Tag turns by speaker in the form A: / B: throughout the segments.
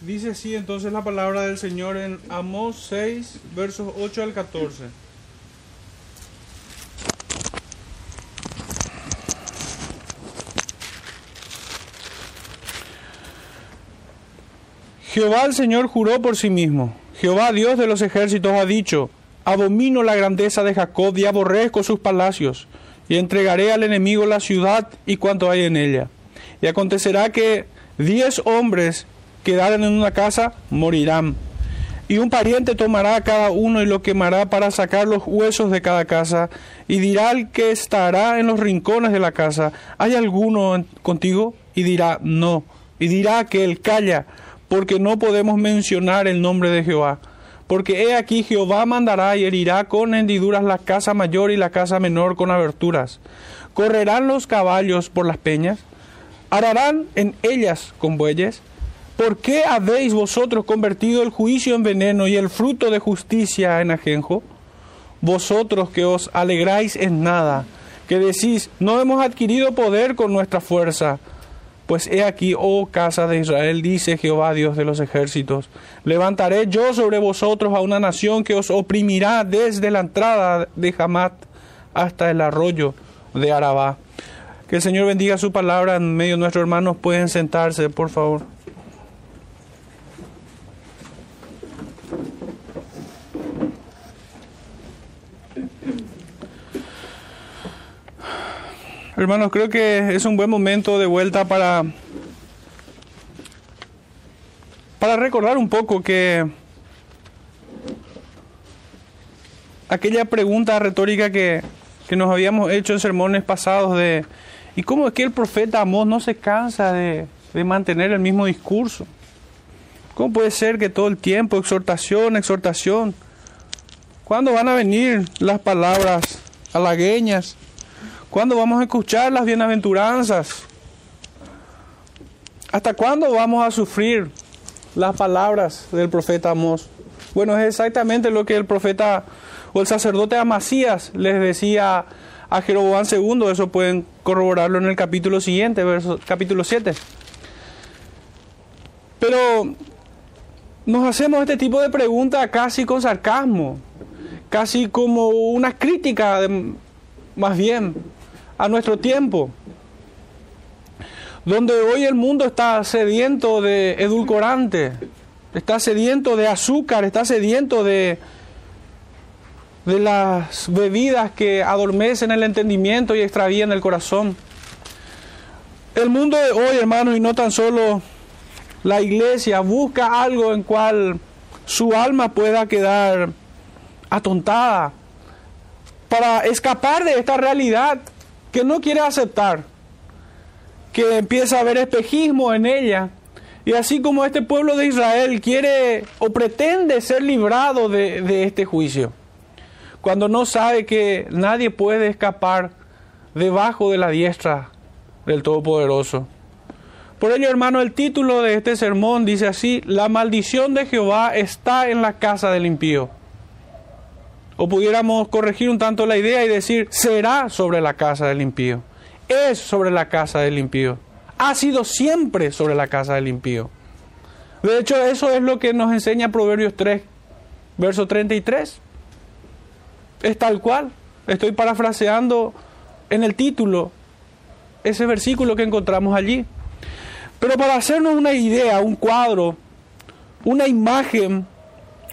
A: Dice así entonces la palabra del Señor en Amós 6, versos 8 al 14. Jehová el Señor juró por sí mismo. Jehová Dios de los ejércitos ha dicho, abomino la grandeza de Jacob y aborrezco sus palacios, y entregaré al enemigo la ciudad y cuanto hay en ella. Y acontecerá que diez hombres quedaren en una casa, morirán. Y un pariente tomará a cada uno y lo quemará para sacar los huesos de cada casa, y dirá al que estará en los rincones de la casa, ¿hay alguno contigo? Y dirá, no. Y dirá que él calla, porque no podemos mencionar el nombre de Jehová. Porque he aquí Jehová mandará y herirá con hendiduras la casa mayor y la casa menor con aberturas. Correrán los caballos por las peñas, ararán en ellas con bueyes. ¿Por qué habéis vosotros convertido el juicio en veneno y el fruto de justicia en ajenjo? Vosotros que os alegráis en nada, que decís, no hemos adquirido poder con nuestra fuerza, pues he aquí, oh casa de Israel, dice Jehová Dios de los ejércitos, levantaré yo sobre vosotros a una nación que os oprimirá desde la entrada de Hamat hasta el arroyo de Arabá. Que el Señor bendiga su palabra en medio de nuestros hermanos. Pueden sentarse, por favor. Hermanos, creo que es un buen momento de vuelta para, para recordar un poco que aquella pregunta retórica que, que nos habíamos hecho en sermones pasados de ¿y cómo es que el profeta Amós no se cansa de, de mantener el mismo discurso? ¿Cómo puede ser que todo el tiempo exhortación, exhortación? ¿Cuándo van a venir las palabras halagueñas? ¿Cuándo vamos a escuchar las bienaventuranzas? ¿Hasta cuándo vamos a sufrir las palabras del profeta Amós? Bueno, es exactamente lo que el profeta o el sacerdote Amasías les decía a Jeroboam II. Eso pueden corroborarlo en el capítulo siguiente, verso, capítulo 7. Pero nos hacemos este tipo de preguntas casi con sarcasmo, casi como una crítica, más bien, a nuestro tiempo, donde hoy el mundo está sediento de edulcorante, está sediento de azúcar, está sediento de, de las bebidas que adormecen el entendimiento y extravían el corazón. El mundo de hoy, hermanos, y no tan solo la iglesia, busca algo en cual su alma pueda quedar atontada para escapar de esta realidad que no quiere aceptar, que empieza a haber espejismo en ella. Y así como este pueblo de Israel quiere o pretende ser librado de, de este juicio, cuando no sabe que nadie puede escapar debajo de la diestra del Todopoderoso. Por ello, hermano, el título de este sermón dice así, la maldición de Jehová está en la casa del impío. O pudiéramos corregir un tanto la idea y decir, será sobre la casa del impío. Es sobre la casa del impío. Ha sido siempre sobre la casa del impío. De hecho, eso es lo que nos enseña Proverbios 3, verso 33. Es tal cual. Estoy parafraseando en el título ese versículo que encontramos allí. Pero para hacernos una idea, un cuadro, una imagen,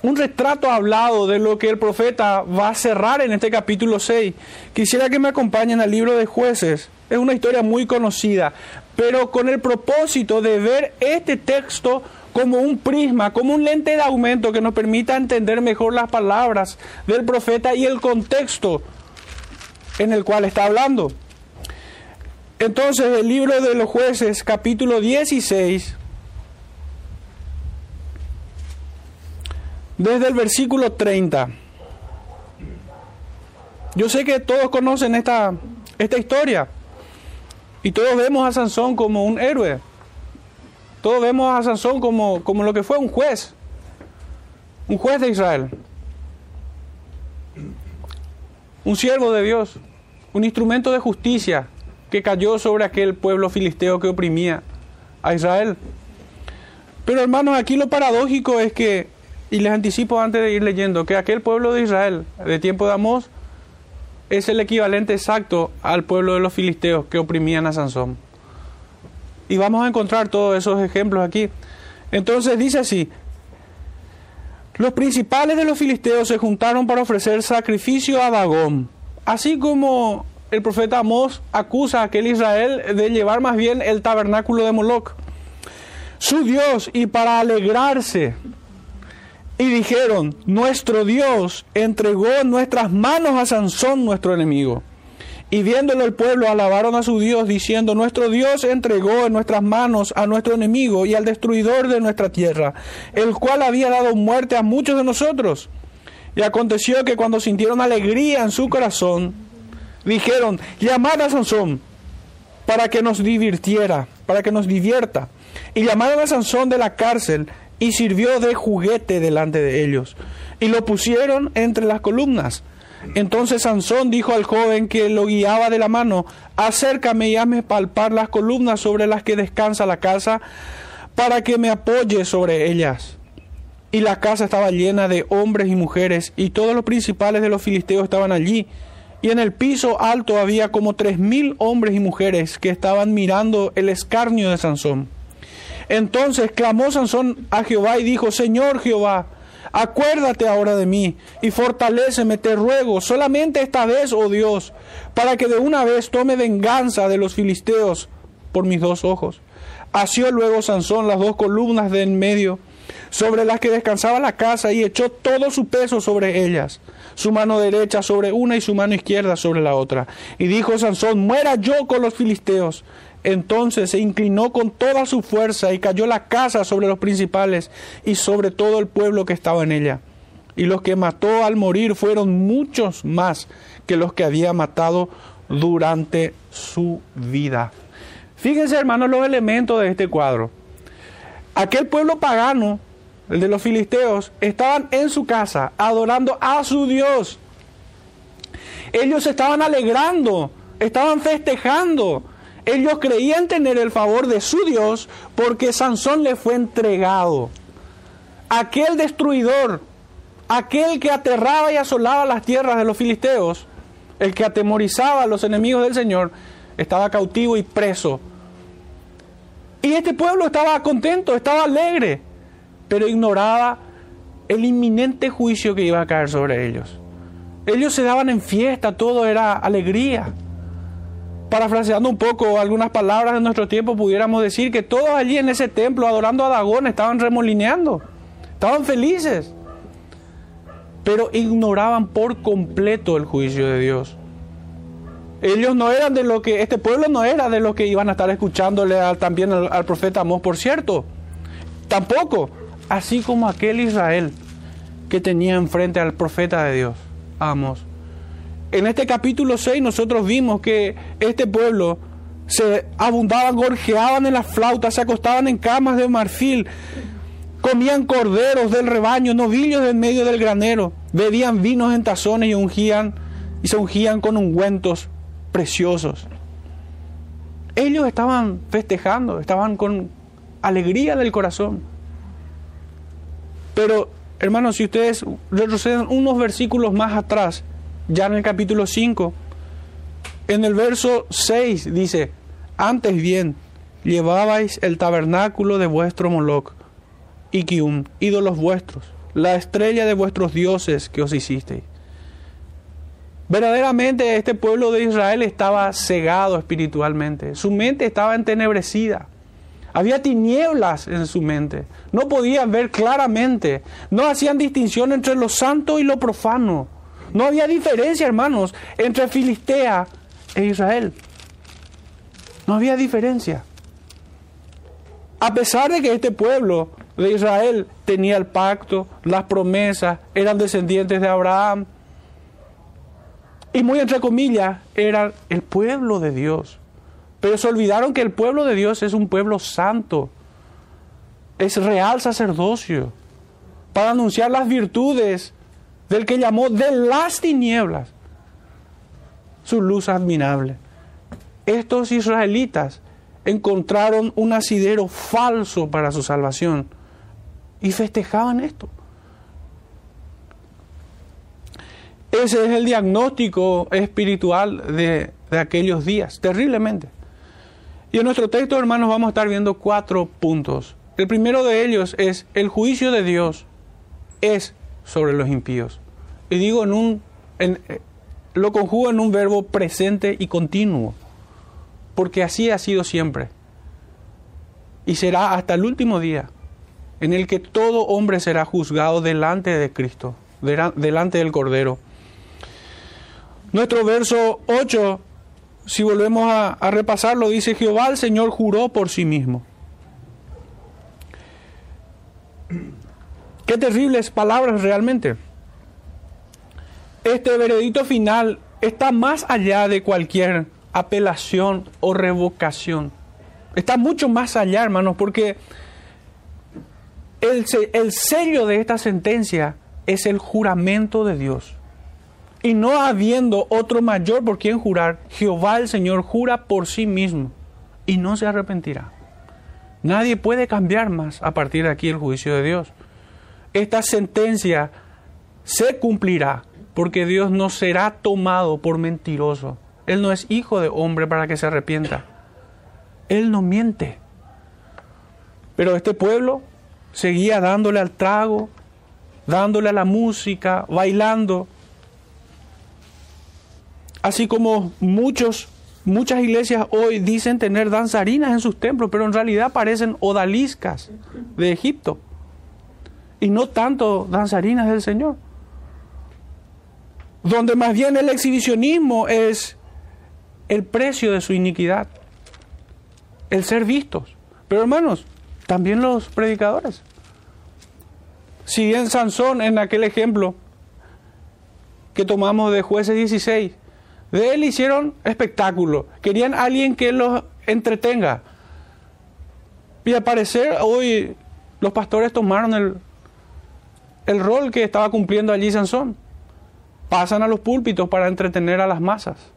A: un retrato hablado de lo que el profeta va a cerrar en este capítulo 6, quisiera que me acompañen al libro de jueces. Es una historia muy conocida, pero con el propósito de ver este texto como un prisma, como un lente de aumento que nos permita entender mejor las palabras del profeta y el contexto en el cual está hablando. Entonces, el libro de los jueces, capítulo 16, desde el versículo 30. Yo sé que todos conocen esta, esta historia y todos vemos a Sansón como un héroe. Todos vemos a Sansón como, como lo que fue un juez, un juez de Israel, un siervo de Dios, un instrumento de justicia que cayó sobre aquel pueblo filisteo que oprimía a Israel. Pero hermanos, aquí lo paradójico es que, y les anticipo antes de ir leyendo, que aquel pueblo de Israel, de tiempo de Amós, es el equivalente exacto al pueblo de los filisteos que oprimían a Sansón. Y vamos a encontrar todos esos ejemplos aquí. Entonces dice así, los principales de los filisteos se juntaron para ofrecer sacrificio a Dagón, así como el profeta Amós acusa a aquel Israel de llevar más bien el tabernáculo de Moloch su Dios y para alegrarse. Y dijeron, nuestro Dios entregó en nuestras manos a Sansón, nuestro enemigo. Y viéndolo el pueblo, alabaron a su Dios, diciendo, nuestro Dios entregó en nuestras manos a nuestro enemigo y al destruidor de nuestra tierra, el cual había dado muerte a muchos de nosotros. Y aconteció que cuando sintieron alegría en su corazón, dijeron, llamad a Sansón para que nos divirtiera, para que nos divierta. Y llamaron a Sansón de la cárcel y sirvió de juguete delante de ellos. Y lo pusieron entre las columnas. Entonces Sansón dijo al joven que lo guiaba de la mano, acércame y hazme palpar las columnas sobre las que descansa la casa, para que me apoye sobre ellas. Y la casa estaba llena de hombres y mujeres, y todos los principales de los filisteos estaban allí. Y en el piso alto había como tres mil hombres y mujeres que estaban mirando el escarnio de Sansón. Entonces clamó Sansón a Jehová y dijo, Señor Jehová, acuérdate ahora de mí y fortaléceme, te ruego, solamente esta vez, oh Dios, para que de una vez tome venganza de los filisteos por mis dos ojos. Asió luego Sansón las dos columnas de en medio, sobre las que descansaba la casa, y echó todo su peso sobre ellas, su mano derecha sobre una y su mano izquierda sobre la otra. Y dijo Sansón, muera yo con los filisteos. Entonces se inclinó con toda su fuerza y cayó la casa sobre los principales y sobre todo el pueblo que estaba en ella. Y los que mató al morir fueron muchos más que los que había matado durante su vida. Fíjense, hermanos, los elementos de este cuadro. Aquel pueblo pagano, el de los filisteos, estaban en su casa adorando a su Dios. Ellos estaban alegrando, estaban festejando ellos creían tener el favor de su Dios porque Sansón le fue entregado. Aquel destruidor, aquel que aterraba y asolaba las tierras de los filisteos, el que atemorizaba a los enemigos del Señor, estaba cautivo y preso. Y este pueblo estaba contento, estaba alegre, pero ignoraba el inminente juicio que iba a caer sobre ellos. Ellos se daban en fiesta, todo era alegría parafraseando un poco algunas palabras de nuestro tiempo, pudiéramos decir que todos allí en ese templo adorando a Dagón estaban remolineando, estaban felices, pero ignoraban por completo el juicio de Dios. Ellos no eran de lo que, este pueblo no era de lo que iban a estar escuchándole también al, profeta Amós, por cierto. Tampoco, así como aquel Israel que tenía enfrente al profeta de Dios, Amós en este capítulo 6 nosotros vimos que este pueblo se abundaban, gorjeaban en las flautas, se acostaban en camas de marfil, comían corderos del rebaño, novillos en medio del granero, bebían vinos en tazones y ungían y se ungían con ungüentos preciosos. Ellos estaban festejando, estaban con alegría del corazón. Pero, hermanos, si ustedes retroceden unos versículos más atrás, ya en el capítulo 5. En el verso 6 dice, antes bien, llevabais el tabernáculo de vuestro Moloch, Ikium, ídolos vuestros, la estrella de vuestros dioses que os hicisteis. Verdaderamente este pueblo de Israel estaba cegado espiritualmente, su mente estaba entenebrecida. Había tinieblas en su mente. No podían ver claramente. No hacían distinción entre lo santo y lo profano. No había diferencia, hermanos, entre Filistea e Israel. No había diferencia. A pesar de que este pueblo de Israel tenía el pacto, las promesas, eran descendientes de Abraham, y muy entre comillas, eran el pueblo de Dios. Pero se olvidaron que el pueblo de Dios es un pueblo santo, es real sacerdocio, para anunciar las virtudes del que llamó de las tinieblas su luz admirable. Estos israelitas encontraron un asidero falso para su salvación, y festejaban esto. Ese es el diagnóstico espiritual de, de aquellos días, terriblemente. Y en nuestro texto, hermanos, vamos a estar viendo cuatro puntos. El primero de ellos es el juicio de Dios es sobre los impíos. Y digo en un en, lo conjugo en un verbo presente y continuo, porque así ha sido siempre. Y será hasta el último día en el que todo hombre será juzgado delante de Cristo, delante del Cordero. Nuestro verso 8, si volvemos a, a repasarlo, dice, Jehová el Señor juró por sí mismo. Qué terribles palabras realmente. Este veredicto final está más allá de cualquier apelación o revocación. Está mucho más allá, hermanos, porque el, el sello de esta sentencia es el juramento de Dios. Y no habiendo otro mayor por quien jurar, Jehová el Señor jura por sí mismo y no se arrepentirá. Nadie puede cambiar más a partir de aquí el juicio de Dios. Esta sentencia se cumplirá porque Dios no será tomado por mentiroso. Él no es hijo de hombre para que se arrepienta. Él no miente. Pero este pueblo seguía dándole al trago, dándole a la música, bailando. Así como muchos, muchas iglesias hoy dicen tener danzarinas en sus templos, pero en realidad parecen odaliscas de Egipto. Y no tanto danzarinas del Señor. Donde más bien el exhibicionismo es el precio de su iniquidad. El ser vistos. Pero hermanos, también los predicadores. Si bien Sansón en aquel ejemplo que tomamos de jueces 16, de él hicieron espectáculo, querían alguien que los entretenga. Y al parecer hoy los pastores tomaron el, el rol que estaba cumpliendo allí Sansón. Pasan a los púlpitos para entretener a las masas.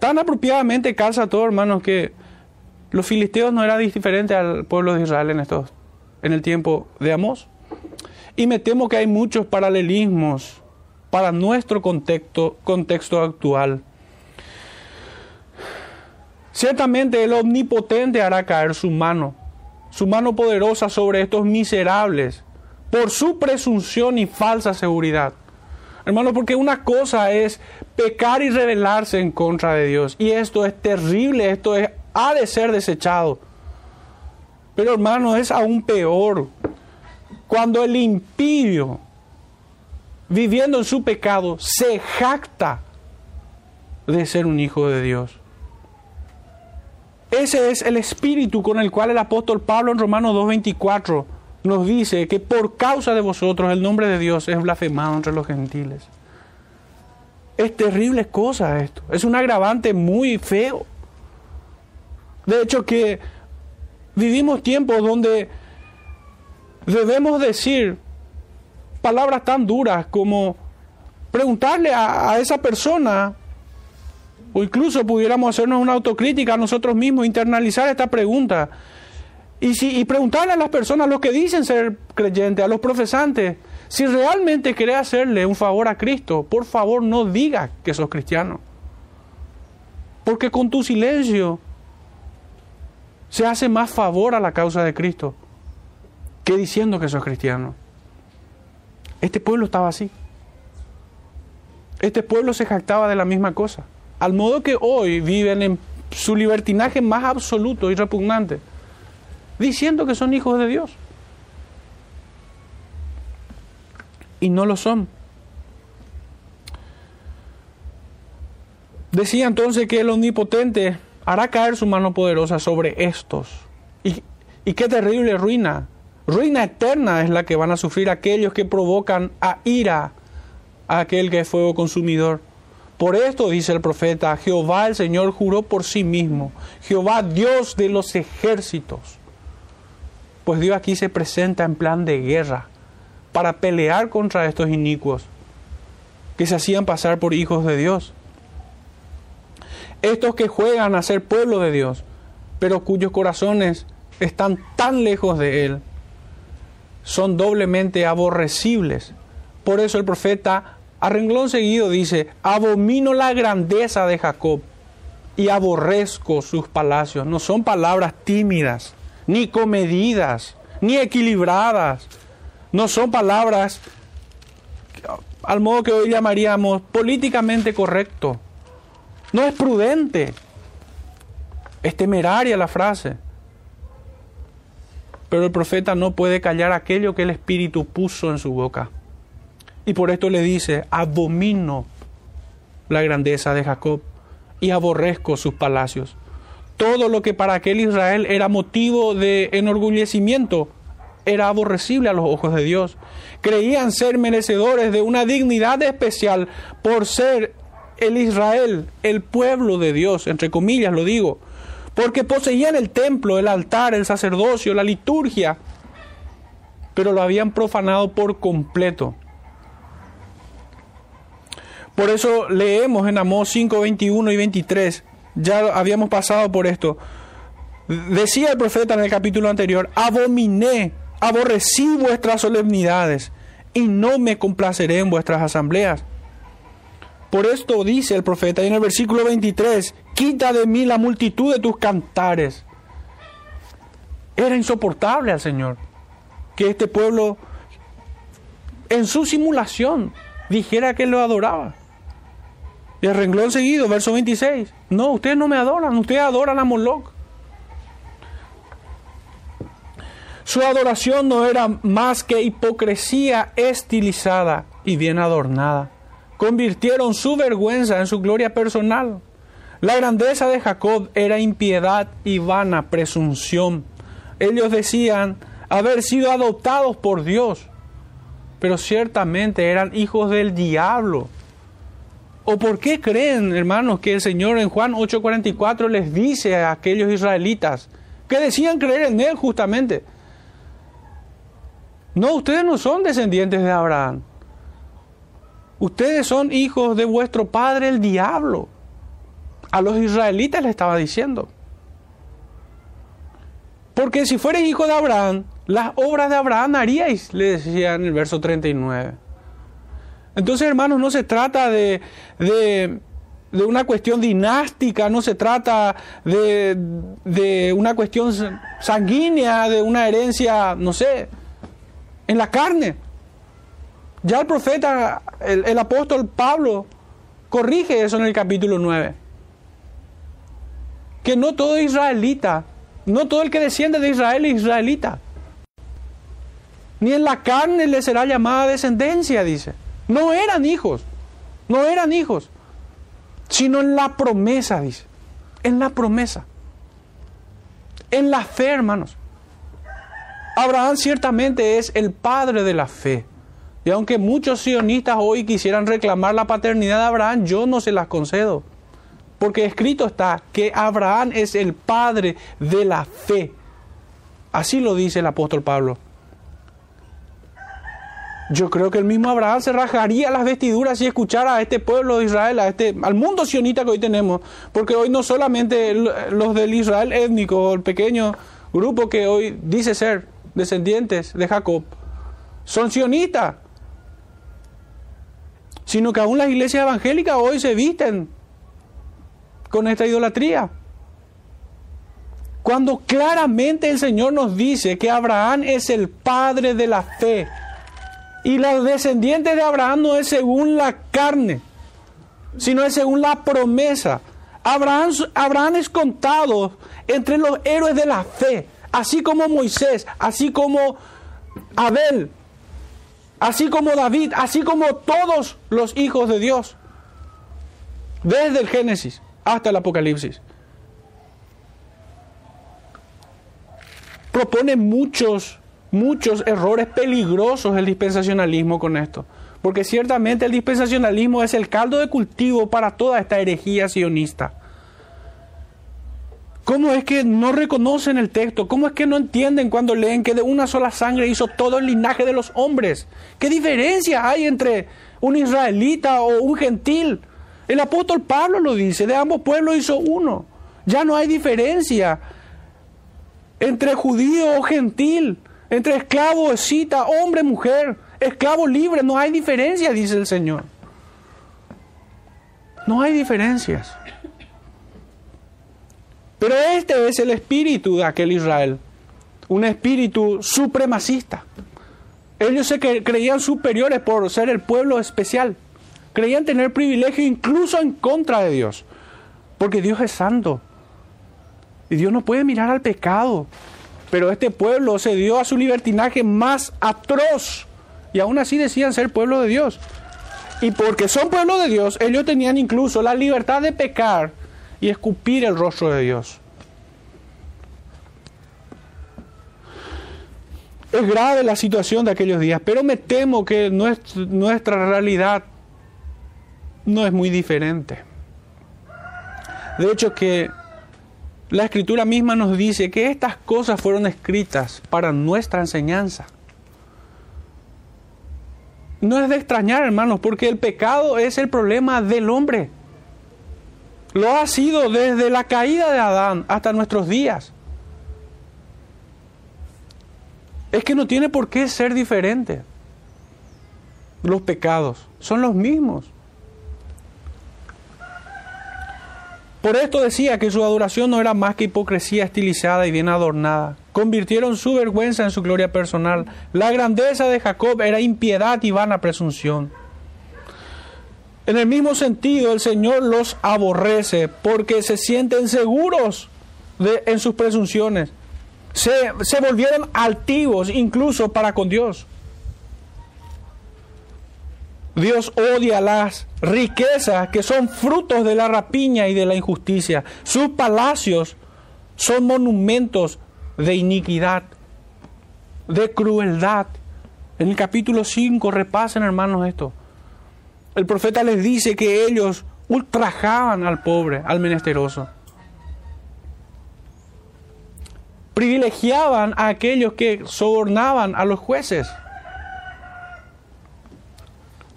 A: Tan apropiadamente calza todo, hermanos, que los filisteos no eran diferentes al pueblo de Israel en, estos, en el tiempo de Amós. Y me temo que hay muchos paralelismos para nuestro contexto, contexto actual. Ciertamente el omnipotente hará caer su mano, su mano poderosa sobre estos miserables, por su presunción y falsa seguridad. Hermano, porque una cosa es pecar y rebelarse en contra de Dios. Y esto es terrible, esto es ha de ser desechado. Pero hermano, es aún peor cuando el impío, viviendo en su pecado, se jacta de ser un hijo de Dios. Ese es el espíritu con el cual el apóstol Pablo en Romanos 2.24 nos dice que por causa de vosotros el nombre de Dios es blasfemado entre los gentiles. Es terrible cosa esto. Es un agravante muy feo. De hecho que vivimos tiempos donde debemos decir palabras tan duras como preguntarle a, esa persona, o incluso pudiéramos hacernos una autocrítica a nosotros mismos, internalizar esta pregunta, y, si, y preguntarle a las personas, los que dicen ser creyentes, a los profesantes, si realmente querés hacerle un favor a Cristo, por favor no diga que sos cristiano. Porque con tu silencio se hace más favor a la causa de Cristo que diciendo que sos cristiano. Este pueblo estaba así. Este pueblo se jactaba de la misma cosa. Al modo que hoy viven en su libertinaje más absoluto y repugnante, diciendo que son hijos de Dios. Y no lo son. Decía entonces que el omnipotente hará caer su mano poderosa sobre estos. Y, qué terrible ruina. Ruina eterna es la que van a sufrir aquellos que provocan a ira a aquel que es fuego consumidor. Por esto dice el profeta, Jehová el Señor juró por sí mismo, Jehová Dios de los ejércitos. Pues Dios aquí se presenta en plan de guerra para pelear contra estos inicuos que se hacían pasar por hijos de Dios estos que juegan a ser pueblo de Dios, pero cuyos corazones están tan lejos de Él, son doblemente aborrecibles. Por eso el profeta a renglón seguido dice, abomino la grandeza de Jacob y aborrezco sus palacios. No son palabras tímidas, ni comedidas, ni equilibradas. No son palabras al modo que hoy llamaríamos políticamente correcto. No es prudente. Es temeraria la frase. Pero el profeta no puede callar aquello que el Espíritu puso en su boca. Y por esto le dice, abomino la grandeza de Jacob y aborrezco sus palacios. Todo lo que para aquel Israel era motivo de enorgullecimiento era aborrecible a los ojos de Dios. Creían ser merecedores de una dignidad especial por ser el Israel, el pueblo de Dios, entre comillas lo digo, porque poseían el templo, el altar, el sacerdocio, la liturgia, pero lo habían profanado por completo. Por eso leemos en Amós 5, 21 y 23, ya habíamos pasado por esto. Decía el profeta en el capítulo anterior, abominé, aborrecí vuestras solemnidades y no me complaceré en vuestras asambleas. Por esto dice el profeta en el versículo 23, quita de mí la multitud de tus cantares. Era insoportable al Señor que este pueblo en su simulación dijera que lo adoraba. Y el renglón seguido, verso 26, no, ustedes no me adoran, ustedes adoran a Moloch. Su adoración no era más que hipocresía estilizada y bien adornada convirtieron su vergüenza en su gloria personal. La grandeza de Jacob era impiedad y vana presunción. Ellos decían haber sido adoptados por Dios, pero ciertamente eran hijos del diablo. ¿O por qué creen, hermanos, que el Señor en Juan 8:44 les dice a aquellos israelitas que decían creer en Él justamente? No, ustedes no son descendientes de Abraham. Ustedes son hijos de vuestro padre el diablo. A los israelitas le estaba diciendo. Porque si fuerais hijo de Abraham, las obras de Abraham haríais, le decía en el verso 39. Entonces, hermanos, no se trata de, de, una cuestión dinástica, no se trata de, de una cuestión sanguínea, de una herencia, no sé, en la carne. Ya el profeta, el, apóstol Pablo, corrige eso en el capítulo 9. Que no todo israelita, no todo el que desciende de Israel es israelita. Ni en la carne le será llamada descendencia, dice. No eran hijos, no eran hijos, sino en la promesa, dice. En la promesa. En la fe, hermanos. Abraham ciertamente es el padre de la fe. Y aunque muchos sionistas hoy quisieran reclamar la paternidad de Abraham, yo no se las concedo. Porque escrito está que Abraham es el padre de la fe. Así lo dice el apóstol Pablo. Yo creo que el mismo Abraham se rajaría las vestiduras si escuchara a este pueblo de Israel, a este, al mundo sionita que hoy tenemos, porque hoy no solamente los del Israel étnico, el pequeño grupo que hoy dice ser descendientes de Jacob, son sionistas, sino que aún las iglesias evangélicas hoy se visten con esta idolatría. Cuando claramente el Señor nos dice que Abraham es el padre de la fe y los descendientes de Abraham no es según la carne, sino es según la promesa. Abraham, Abraham es contado entre los héroes de la fe, así como Moisés, así como Abel, así como David, así como todos los hijos de Dios, desde el Génesis hasta el Apocalipsis. Propone muchos, muchos errores peligrosos el dispensacionalismo con esto, porque ciertamente el dispensacionalismo es el caldo de cultivo para toda esta herejía sionista. ¿Cómo es que no reconocen el texto? ¿Cómo es que no entienden cuando leen que de una sola sangre hizo todo el linaje de los hombres? ¿Qué diferencia hay entre un israelita o un gentil? El apóstol Pablo lo dice, de ambos pueblos hizo uno. Ya no hay diferencia entre judío o gentil. Entre esclavo, cita, hombre, mujer, esclavo libre, no hay diferencia, dice el Señor. No hay diferencias. Pero este es el espíritu de aquel Israel, un espíritu supremacista. Ellos se creían superiores por ser el pueblo especial. Creían tener privilegio incluso en contra de Dios. Porque Dios es santo. Y Dios no puede mirar al pecado. Pero este pueblo se dio a su libertinaje más atroz. Y aún así decían ser pueblo de Dios. Y porque son pueblo de Dios, ellos tenían incluso la libertad de pecar y escupir el rostro de Dios. Es grave la situación de aquellos días, pero me temo que nuestra realidad no es muy diferente. De hecho que la escritura misma nos dice que estas cosas fueron escritas para nuestra enseñanza. No es de extrañar, hermanos, porque el pecado es el problema del hombre. Lo ha sido desde la caída de Adán hasta nuestros días. Es que no tiene por qué ser diferente. Los pecados son los mismos. Por esto decía que su adoración no era más que hipocresía estilizada y bien adornada. Convirtieron su vergüenza en su gloria personal. La grandeza de Jacob era impiedad y vana presunción. En el mismo sentido, el Señor los aborrece porque se sienten seguros de, en sus presunciones. Se, se volvieron altivos incluso para con Dios. Dios odia las riquezas que son frutos de la rapiña y de la injusticia. Sus palacios son monumentos de iniquidad, de crueldad. En el capítulo 5 repasen hermanos esto el profeta les dice que ellos ultrajaban al pobre, al menesteroso. Privilegiaban a aquellos que sobornaban a los jueces.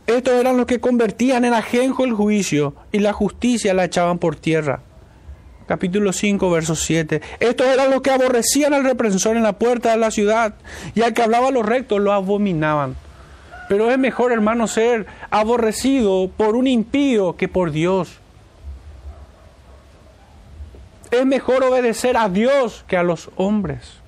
A: Estos eran los que convertían en ajenjo el juicio y la justicia la echaban por tierra. Capítulo 5, verso 7. Estos eran los que aborrecían al represor en la puerta de la ciudad y al que hablaba los rectos lo abominaban. Pero es mejor, hermano, ser aborrecido por un impío que por Dios. Es mejor obedecer a Dios que a los hombres.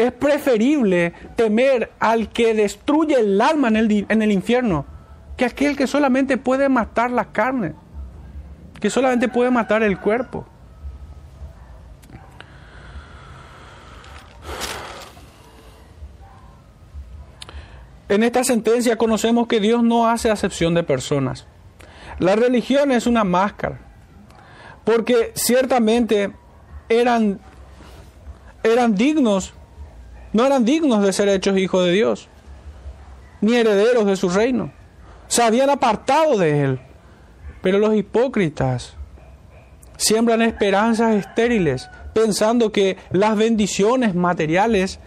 A: Es preferible temer al que destruye el alma en el, en el infierno que aquel que solamente puede matar la carne, que solamente puede matar el cuerpo. En esta sentencia conocemos que Dios no hace acepción de personas. La religión es una máscara, porque ciertamente eran, eran dignos, no eran dignos de ser hechos hijos de Dios, ni herederos de su reino. Se habían apartado de Él. Pero los hipócritas siembran esperanzas estériles, pensando que las bendiciones materiales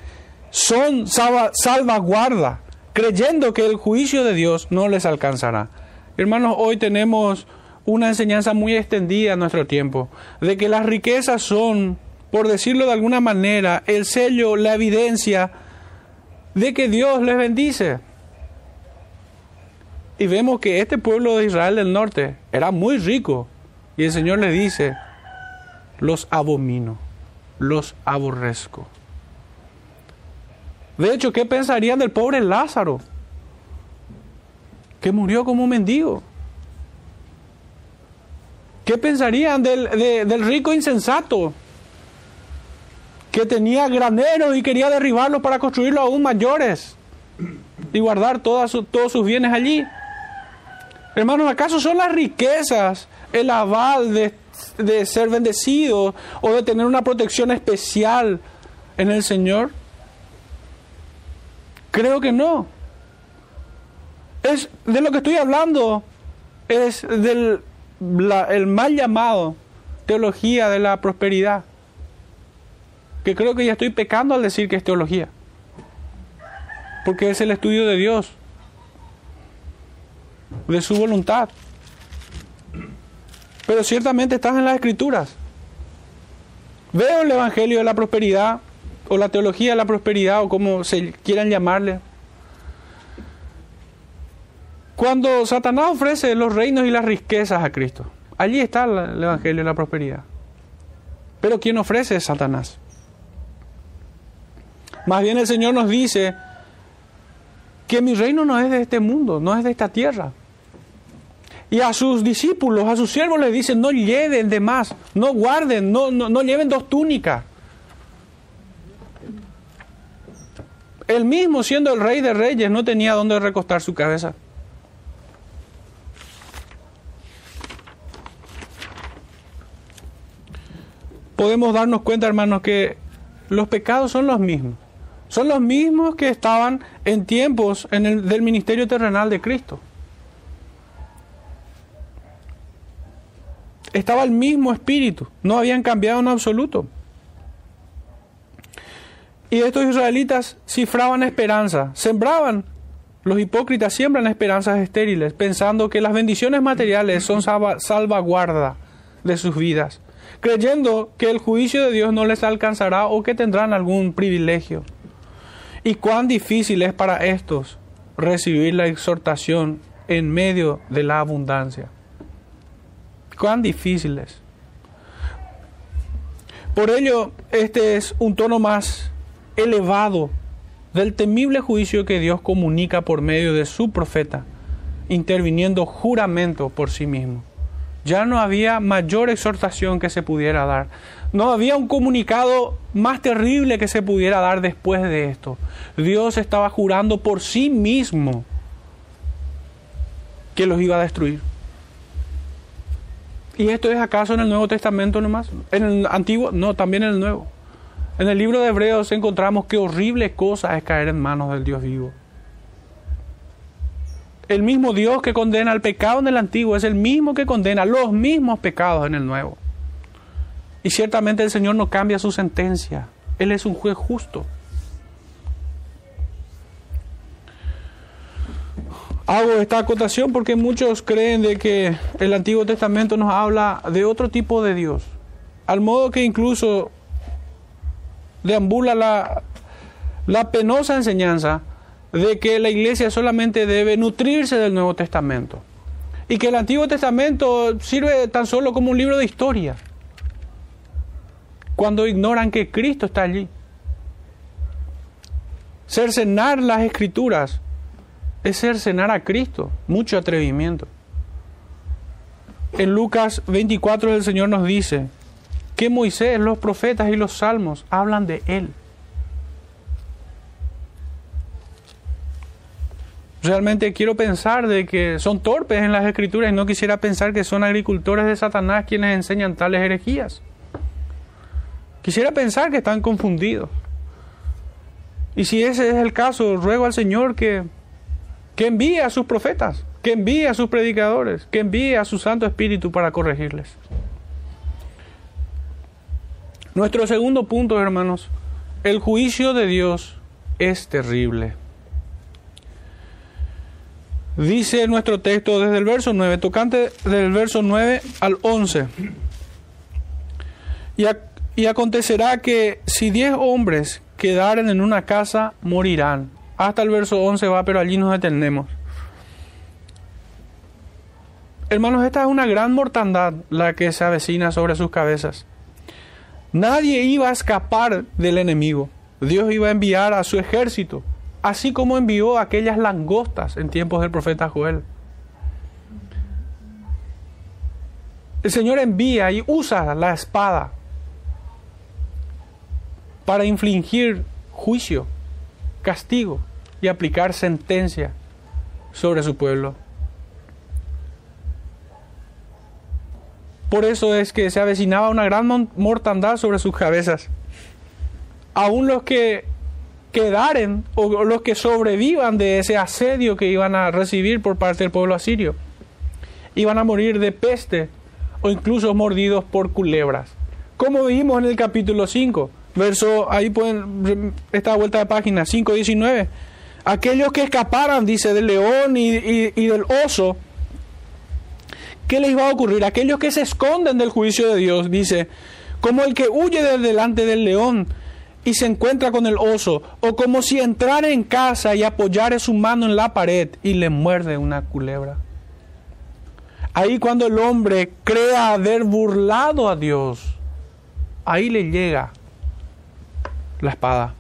A: son salvaguarda creyendo que el juicio de Dios no les alcanzará. Hermanos, hoy tenemos una enseñanza muy extendida en nuestro tiempo, de que las riquezas son, por decirlo de alguna manera, el sello, la evidencia de que Dios les bendice. Y vemos que este pueblo de Israel del norte era muy rico. Y el Señor le dice, los abomino, los aborrezco. De hecho, ¿qué pensarían del pobre Lázaro? Que murió como un mendigo. ¿Qué pensarían del, del rico insensato? Que tenía graneros y quería derribarlos para construirlos aún mayores y guardar todos sus bienes allí. Hermanos, ¿acaso son las riquezas el aval de, de ser bendecido o de tener una protección especial en el Señor? Creo que no. Es de lo que estoy hablando es del el mal llamado teología de la prosperidad. Que creo que ya estoy pecando al decir que es teología. Porque es el estudio de Dios, de su voluntad. Pero ciertamente estás en las escrituras. Veo el Evangelio de la prosperidad o la teología de la prosperidad o como se quieran llamarle. Cuando Satanás ofrece los reinos y las riquezas a Cristo, allí está el Evangelio de la prosperidad. Pero ¿quién ofrece es Satanás. Más bien el Señor nos dice que mi reino no es de este mundo, no es de esta tierra. Y a sus discípulos, a sus siervos les dice, no lleven de más, no guarden, no, no, no lleven dos túnicas. Él mismo, siendo el rey de reyes, no tenía dónde recostar su cabeza. Podemos darnos cuenta, hermanos, que los pecados son los mismos. Son los mismos que estaban en tiempos en el, del ministerio terrenal de Cristo. Estaba el mismo espíritu, no habían cambiado en absoluto. Y estos israelitas cifraban esperanza, sembraban. Los hipócritas siembran esperanzas estériles, pensando que las bendiciones materiales son salvaguarda de sus vidas, creyendo que el juicio de Dios no les alcanzará o que tendrán algún privilegio. Y cuán difícil es para estos recibir la exhortación en medio de la abundancia cuán difíciles. Por ello, este es un tono más elevado del temible juicio que Dios comunica por medio de su profeta, interviniendo juramento por sí mismo. Ya no había mayor exhortación que se pudiera dar. No había un comunicado más terrible que se pudiera dar después de esto. Dios estaba jurando por sí mismo que los iba a destruir. ¿Y esto es acaso en el Nuevo Testamento nomás? ¿En el Antiguo? No, también en el Nuevo. En el libro de Hebreos encontramos qué horrible cosa es caer en manos del Dios vivo. El mismo Dios que condena el pecado en el Antiguo es el mismo que condena los mismos pecados en el Nuevo. Y ciertamente el Señor no cambia su sentencia. Él es un juez justo. Hago esta acotación porque muchos creen de que el Antiguo Testamento nos habla de otro tipo de Dios, al modo que incluso deambula la, la penosa enseñanza de que la iglesia solamente debe nutrirse del Nuevo Testamento y que el Antiguo Testamento sirve tan solo como un libro de historia, cuando ignoran que Cristo está allí. Cercenar las escrituras es cercenar a Cristo, mucho atrevimiento. En Lucas 24 el Señor nos dice que Moisés, los profetas y los salmos hablan de Él. Realmente quiero pensar de que son torpes en las escrituras y no quisiera pensar que son agricultores de Satanás quienes enseñan tales herejías. Quisiera pensar que están confundidos. Y si ese es el caso, ruego al Señor que que envíe a sus profetas, que envíe a sus predicadores, que envíe a su Santo Espíritu para corregirles. Nuestro segundo punto, hermanos, el juicio de Dios es terrible. Dice nuestro texto desde el verso 9, tocante del verso 9 al 11. Y, y acontecerá que si diez hombres quedaren en una casa, morirán hasta el verso 11 va, pero allí nos detenemos. Hermanos, esta es una gran mortandad la que se avecina sobre sus cabezas. Nadie iba a escapar del enemigo. Dios iba a enviar a su ejército, así como envió aquellas langostas en tiempos del profeta Joel. El Señor envía y usa la espada para infligir juicio castigo y aplicar sentencia sobre su pueblo. Por eso es que se avecinaba una gran mortandad sobre sus cabezas. Aún los que quedaren o los que sobrevivan de ese asedio que iban a recibir por parte del pueblo asirio, iban a morir de peste o incluso mordidos por culebras. Como vimos en el capítulo 5, verso, ahí pueden, esta vuelta de página 5.19. Aquellos que escaparan, dice, del león y, y del oso, ¿qué les va a ocurrir? Aquellos que se esconden del juicio de Dios, dice, como el que huye del delante del león y se encuentra con el oso, o como si entrara en casa y apoyara su mano en la pared y le muerde una culebra. Ahí cuando el hombre crea haber burlado a Dios, ahí le llega la espada,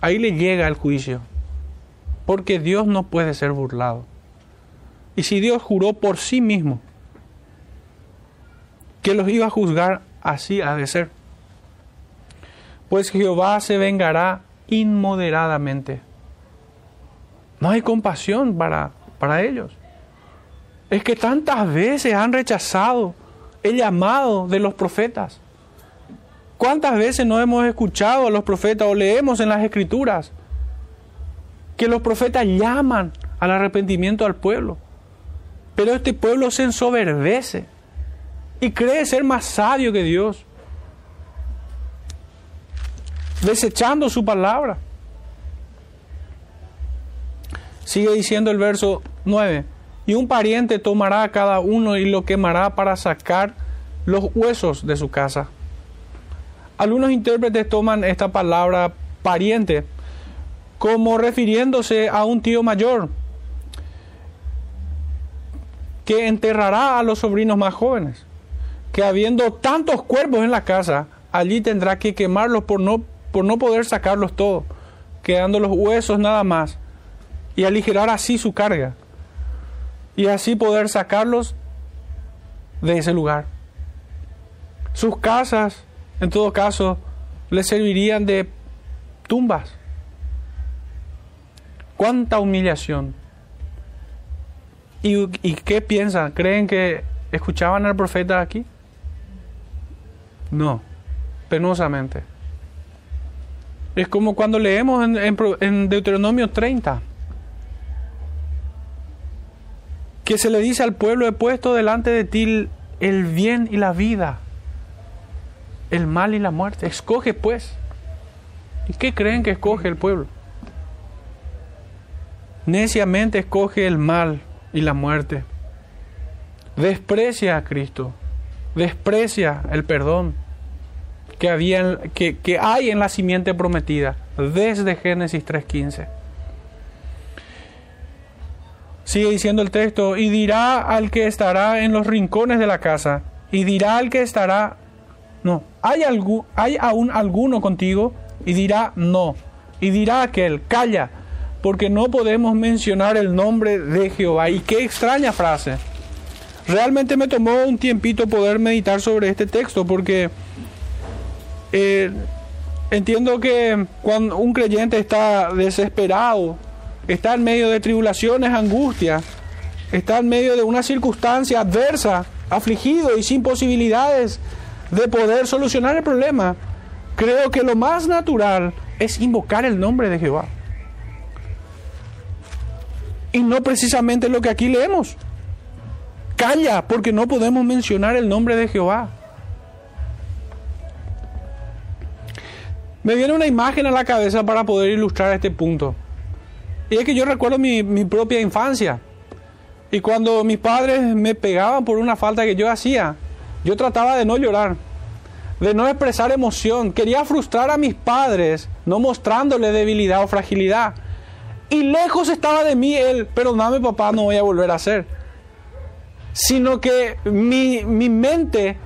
A: ahí le llega el juicio, porque Dios no puede ser burlado. Y si Dios juró por sí mismo que los iba a juzgar, así ha de ser pues Jehová se vengará inmoderadamente. No hay compasión para, para ellos. Es que tantas veces han rechazado el llamado de los profetas. ¿Cuántas veces no hemos escuchado a los profetas o leemos en las escrituras que los profetas llaman al arrepentimiento al pueblo? Pero este pueblo se ensoberbece y cree ser más sabio que Dios desechando su palabra. Sigue diciendo el verso 9, y un pariente tomará a cada uno y lo quemará para sacar los huesos de su casa. Algunos intérpretes toman esta palabra pariente como refiriéndose a un tío mayor que enterrará a los sobrinos más jóvenes, que habiendo tantos cuerpos en la casa, allí tendrá que quemarlos por no por no poder sacarlos todos, quedando los huesos nada más, y aligerar así su carga, y así poder sacarlos de ese lugar. Sus casas, en todo caso, les servirían de tumbas. ¿Cuánta humillación? ¿Y, ¿Y, qué piensan? ¿Creen que escuchaban al profeta aquí? No, penosamente. Es como cuando leemos en, Deuteronomio 30, que se le dice al pueblo, he puesto delante de ti el bien y la vida, el mal y la muerte. Escoge pues. ¿Y qué creen que escoge el pueblo? Neciamente escoge el mal y la muerte. Desprecia a Cristo. Desprecia el perdón que, que, que hay en la simiente prometida desde Génesis 3.15. Sigue diciendo el texto, y dirá al que estará en los rincones de la casa, y dirá al que estará, no, ¿hay, algún, ¿hay aún alguno contigo? Y dirá, no. Y dirá aquel, calla, porque no podemos mencionar el nombre de Jehová. Y qué extraña frase. Realmente me tomó un tiempito poder meditar sobre este texto, porque eh, entiendo que cuando un creyente está desesperado, está en medio de tribulaciones, angustias, está en medio de una circunstancia adversa, afligido y sin posibilidades de poder solucionar el problema, creo que lo más natural es invocar el nombre de Jehová. Y no precisamente lo que aquí leemos. Calla, porque no podemos mencionar el nombre de Jehová. Me viene una imagen a la cabeza para poder ilustrar este punto. Y es que yo recuerdo mi, propia infancia. Y cuando mis padres me pegaban por una falta que yo hacía, yo trataba de no llorar, de no expresar emoción. Quería frustrar a mis padres, no mostrándole debilidad o fragilidad. Y lejos estaba de mí el, perdóname papá, no voy a volver a hacer. Sino que mi, mi mente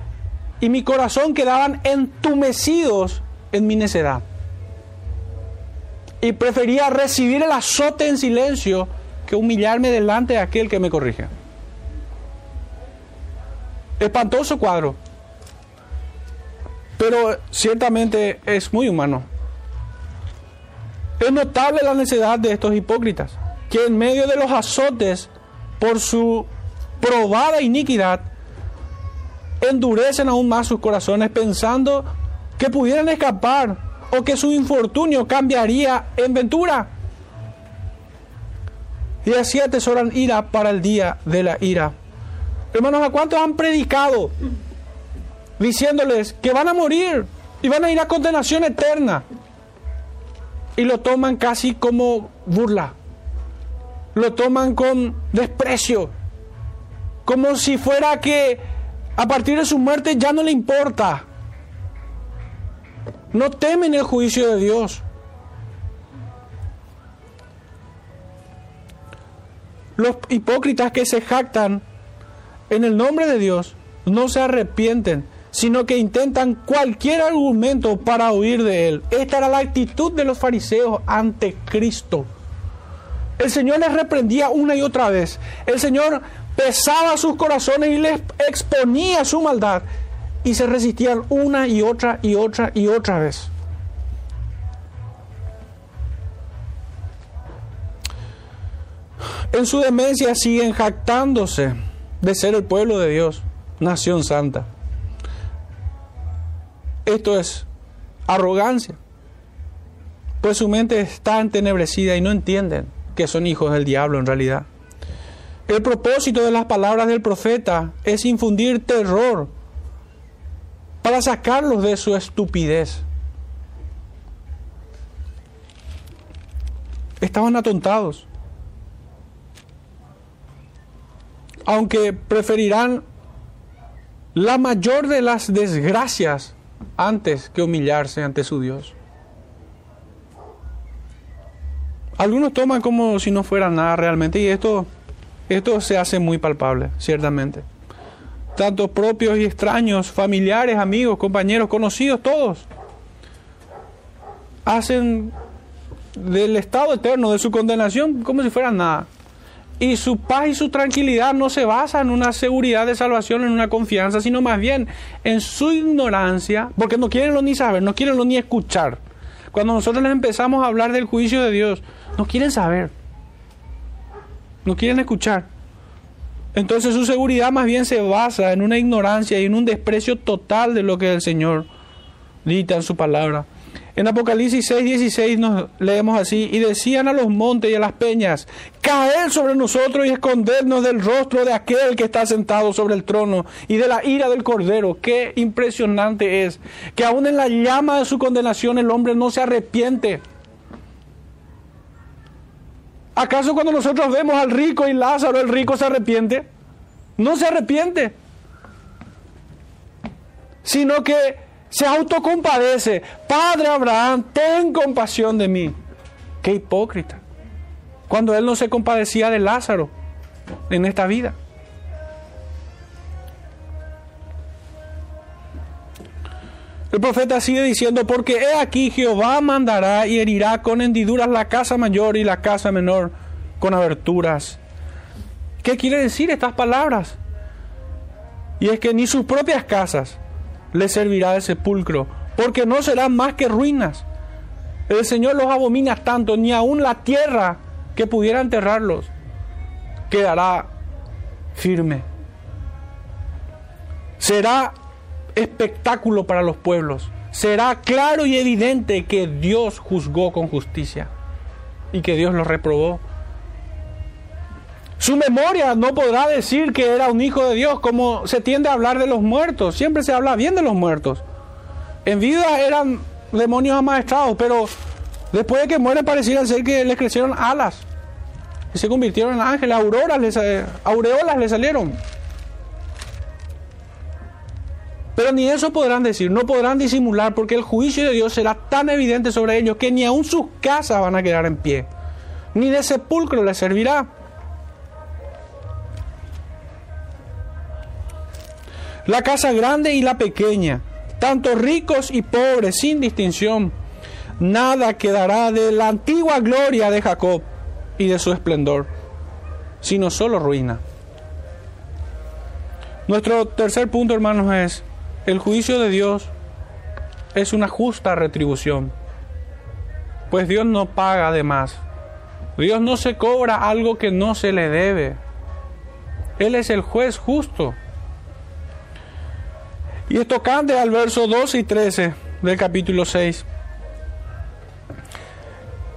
A: y mi corazón quedaban entumecidos en mi necedad. Y prefería recibir el azote en silencio que humillarme delante de aquel que me corrige. Espantoso cuadro. Pero ciertamente es muy humano. Es notable la necedad de estos hipócritas, que en medio de los azotes por su probada iniquidad, endurecen aún más sus corazones pensando que pudieran escapar o que su infortunio cambiaría en ventura. Y así atesoran ira para el día de la ira. Hermanos, ¿a cuántos han predicado diciéndoles que van a morir y van a ir a condenación eterna? Y lo toman casi como burla. Lo toman con desprecio. Como si fuera que a partir de su muerte ya no le importa No temen el juicio de Dios. Los hipócritas que se jactan en el nombre de Dios no se arrepienten, sino que intentan cualquier argumento para huir de Él. Esta era la actitud de los fariseos ante Cristo. El Señor les reprendía una y otra vez. El Señor pesaba sus corazones y les exponía su maldad. Y se resistían una y otra y otra y otra vez. En su demencia siguen jactándose de ser el pueblo de Dios, nación santa. Esto es arrogancia, pues su mente está entenebrecida y no entienden que son hijos del diablo en realidad. El propósito de las palabras del profeta es infundir terror para sacarlos de su estupidez. Estaban atontados. Aunque preferirán la mayor de las desgracias antes que humillarse ante su Dios. Algunos toman como si no fuera nada realmente y esto, esto se hace muy palpable, ciertamente. Tanto propios y extraños, familiares, amigos, compañeros, conocidos, todos, hacen del estado eterno, de su condenación, como si fuera nada. Y su paz y su tranquilidad no se basan en una seguridad de salvación, en una confianza, sino más bien en su ignorancia, porque no quieren lo ni saber, no quieren lo ni escuchar. Cuando nosotros les empezamos a hablar del juicio de Dios, no quieren saber. No quieren escuchar. Entonces su seguridad más bien se basa en una ignorancia y en un desprecio total de lo que el Señor dicta en su palabra. En Apocalipsis 6, 16 nos leemos así, y decían a los montes y a las peñas, caer sobre nosotros y escondernos del rostro de aquel que está sentado sobre el trono y de la ira del cordero. Qué impresionante es que aún en la llama de su condenación el hombre no se arrepiente. ¿Acaso cuando nosotros vemos al rico y Lázaro, el rico se arrepiente? No se arrepiente. Sino que se autocompadece. Padre Abraham, ten compasión de mí. Qué hipócrita. Cuando él no se compadecía de Lázaro en esta vida. El profeta sigue diciendo, porque he aquí Jehová mandará y herirá con hendiduras la casa mayor y la casa menor con aberturas. ¿Qué quiere decir estas palabras? Y es que ni sus propias casas les servirá de sepulcro, porque no serán más que ruinas. El Señor los abomina tanto, ni aun la tierra que pudiera enterrarlos quedará firme. Será espectáculo para los pueblos. Será claro y evidente que Dios juzgó con justicia y que Dios los reprobó. Su memoria no podrá decir que era un hijo de Dios como se tiende a hablar de los muertos. Siempre se habla bien de los muertos. En vida eran demonios amaestrados, pero después de que mueren parecieran ser que les crecieron alas y se convirtieron en ángeles, auroras les, eh, aureolas le salieron. Pero ni eso podrán decir, no podrán disimular porque el juicio de Dios será tan evidente sobre ellos que ni aun sus casas van a quedar en pie, ni de sepulcro les servirá. La casa grande y la pequeña, tanto ricos y pobres, sin distinción, nada quedará de la antigua gloria de Jacob y de su esplendor, sino solo ruina. Nuestro tercer punto, hermanos, es el juicio de Dios es una justa retribución, pues Dios no paga de más. Dios no se cobra algo que no se le debe. Él es el juez justo. Y esto cante al verso 12 y 13 del capítulo 6.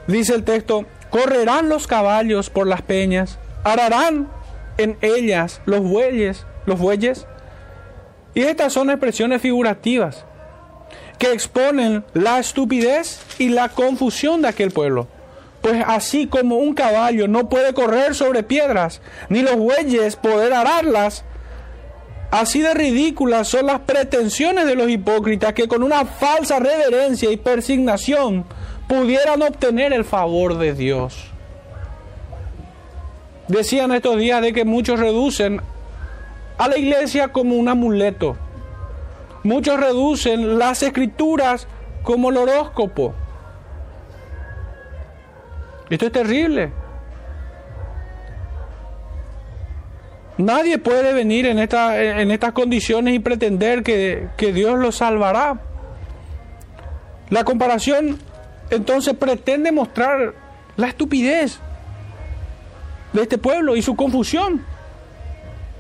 A: Dice el texto, correrán los caballos por las peñas, ararán en ellas los bueyes, los bueyes y estas son expresiones figurativas que exponen la estupidez y la confusión de aquel pueblo. Pues así como un caballo no puede correr sobre piedras, ni los bueyes poder ararlas, Así de ridículas son las pretensiones de los hipócritas que con una falsa reverencia y persignación pudieran obtener el favor de Dios. Decían estos días de que muchos reducen a la iglesia como un amuleto. Muchos reducen las escrituras como el horóscopo. Esto es terrible. Nadie puede venir en, esta, en estas condiciones y pretender que, que Dios lo salvará. La comparación entonces pretende mostrar la estupidez de este pueblo y su confusión.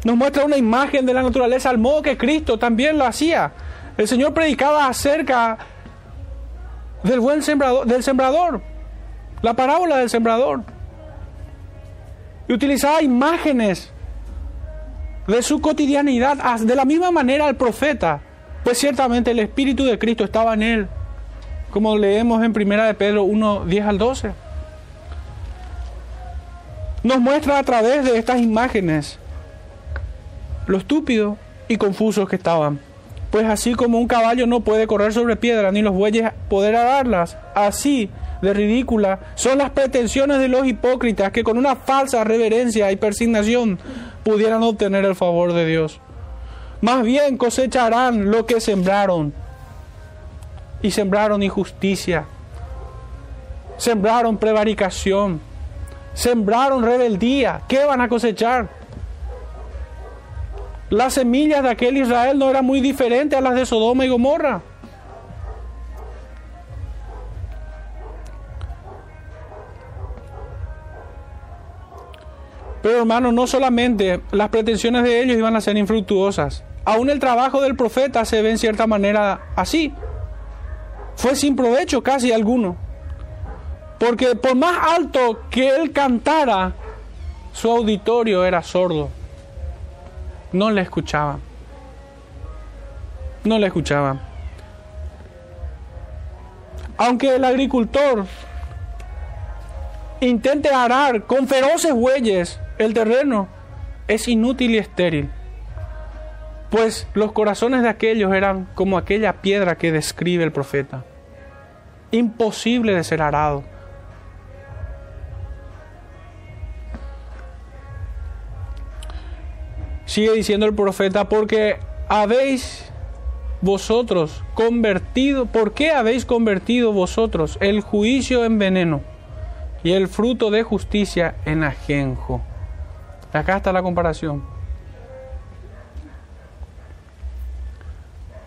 A: Nos muestra una imagen de la naturaleza al modo que Cristo también lo hacía. El Señor predicaba acerca del buen sembrador, del sembrador, la parábola del sembrador. Y utilizaba imágenes de su cotidianidad, de la misma manera al profeta, pues ciertamente el Espíritu de Cristo estaba en él, como leemos en 1 de Pedro 1, 10 al 12. Nos muestra a través de estas imágenes lo estúpido y confusos que estaban. Pues así como un caballo no puede correr sobre piedra, ni los bueyes poder agarlas, así de ridícula son las pretensiones de los hipócritas que con una falsa reverencia y persignación pudieran obtener el favor de Dios. Más bien cosecharán lo que sembraron. Y sembraron injusticia. Sembraron prevaricación. Sembraron rebeldía. ¿Qué van a cosechar? Las semillas de aquel Israel no eran muy diferentes a las de Sodoma y Gomorra. Pero hermano, no solamente las pretensiones de ellos iban a ser infructuosas, aún el trabajo del profeta se ve en cierta manera así. Fue sin provecho casi alguno. Porque por más alto que él cantara, su auditorio era sordo. No le escuchaba. No le escuchaba. Aunque el agricultor intente arar con feroces bueyes el terreno es inútil y estéril, pues los corazones de aquellos eran como aquella piedra que describe el profeta, imposible de ser arado. Sigue diciendo el profeta, porque habéis vosotros convertido, ¿por qué habéis convertido vosotros el juicio en veneno y el fruto de justicia en ajenjo? Acá está la comparación.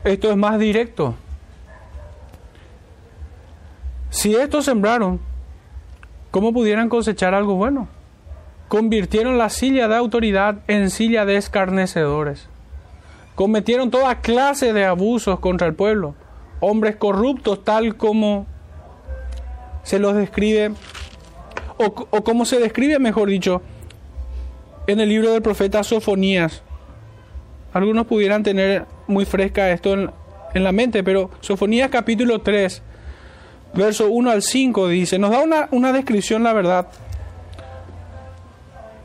A: Esto es más directo. Si estos sembraron, ¿cómo pudieran cosechar algo bueno? Convirtieron la silla de autoridad en silla de escarnecedores. Cometieron toda clase de abusos contra el pueblo. Hombres corruptos tal como se los describe, o, como se describe, mejor dicho, en el libro del profeta Sofonías. Algunos pudieran tener muy fresca esto en, la mente, pero Sofonías capítulo 3, verso 1 al 5 dice, nos da una, una descripción, la verdad,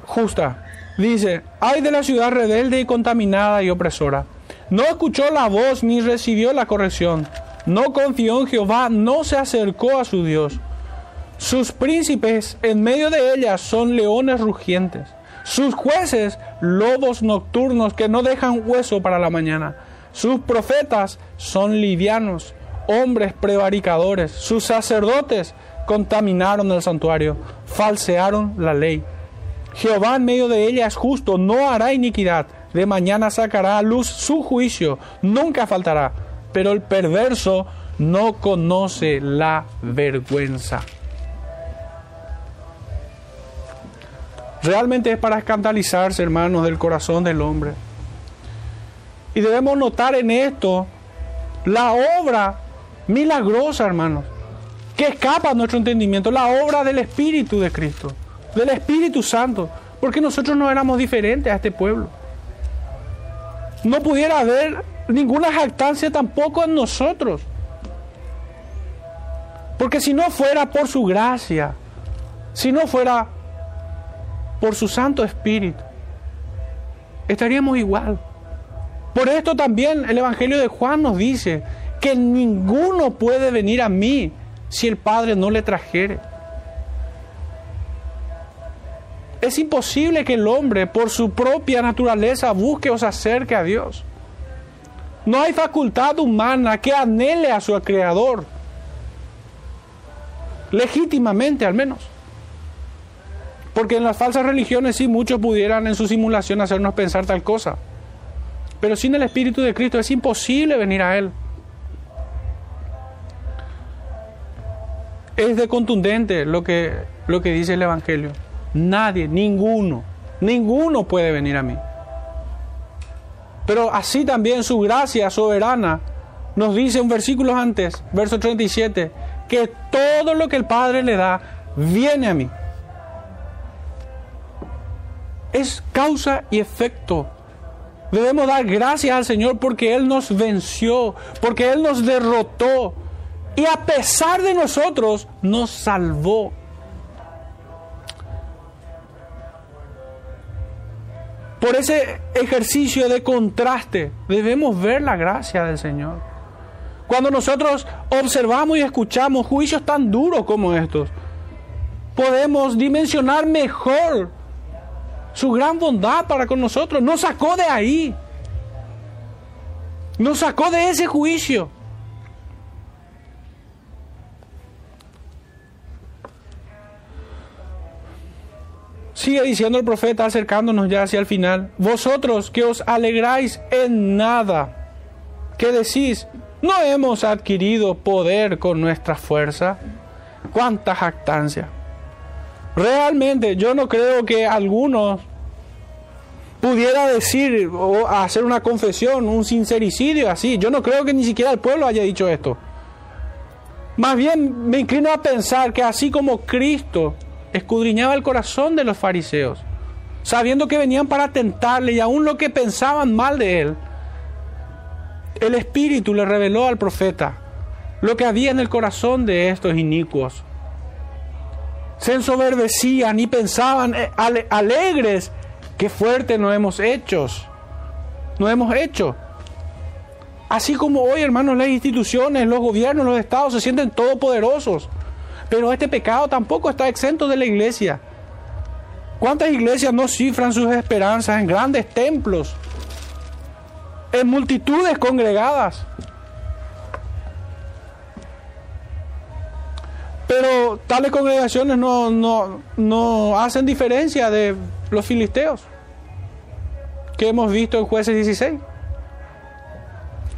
A: justa. Dice, ay de la ciudad rebelde y contaminada y opresora. No escuchó la voz ni recibió la corrección. No confió en Jehová, no se acercó a su Dios. Sus príncipes en medio de ella son leones rugientes. Sus jueces, lobos nocturnos que no dejan hueso para la mañana. Sus profetas son livianos, hombres prevaricadores. Sus sacerdotes contaminaron el santuario, falsearon la ley. Jehová en medio de ella es justo, no hará iniquidad. De mañana sacará a luz su juicio, nunca faltará. Pero el perverso no conoce la vergüenza. Realmente es para escandalizarse, hermanos, del corazón del hombre. Y debemos notar en esto la obra milagrosa, hermanos, que escapa a nuestro entendimiento, la obra del Espíritu de Cristo, del Espíritu Santo, porque nosotros no éramos diferentes a este pueblo. No pudiera haber ninguna jactancia tampoco en nosotros. Porque si no fuera por su gracia, si no fuera por su Santo Espíritu, estaríamos igual. Por esto también el Evangelio de Juan nos dice que ninguno puede venir a mí si el Padre no le trajere. Es imposible que el hombre por su propia naturaleza busque o se acerque a Dios. No hay facultad humana que anhele a su creador. Legítimamente al menos. Porque en las falsas religiones sí muchos pudieran en su simulación hacernos pensar tal cosa. Pero sin el Espíritu de Cristo es imposible venir a Él. Es de contundente lo que, lo que dice el Evangelio. Nadie, ninguno, ninguno puede venir a mí. Pero así también su gracia soberana nos dice un versículo antes, verso 37, que todo lo que el Padre le da viene a mí. Es causa y efecto. Debemos dar gracias al Señor porque Él nos venció, porque Él nos derrotó y a pesar de nosotros nos salvó. Por ese ejercicio de contraste debemos ver la gracia del Señor. Cuando nosotros observamos y escuchamos juicios tan duros como estos, podemos dimensionar mejor su gran bondad para con nosotros. Nos sacó de ahí. Nos sacó de ese juicio. Sigue diciendo el profeta acercándonos ya hacia el final. Vosotros que os alegráis en nada, que decís, no hemos adquirido poder con nuestra fuerza. Cuánta jactancia. Realmente yo no creo que algunos pudiera decir o hacer una confesión, un sincericidio así. Yo no creo que ni siquiera el pueblo haya dicho esto. Más bien me inclino a pensar que así como Cristo escudriñaba el corazón de los fariseos, sabiendo que venían para tentarle y aún lo que pensaban mal de él. El Espíritu le reveló al profeta lo que había en el corazón de estos inicuos. Se ensoberbecían y pensaban eh, alegres, qué fuerte nos hemos hecho, no hemos hecho. Así como hoy, hermanos, las instituciones, los gobiernos, los estados se sienten todopoderosos. Pero este pecado tampoco está exento de la iglesia. ¿Cuántas iglesias no cifran sus esperanzas en grandes templos? En multitudes congregadas. Pero tales congregaciones no, no, no hacen diferencia de los filisteos que hemos visto en jueces 16.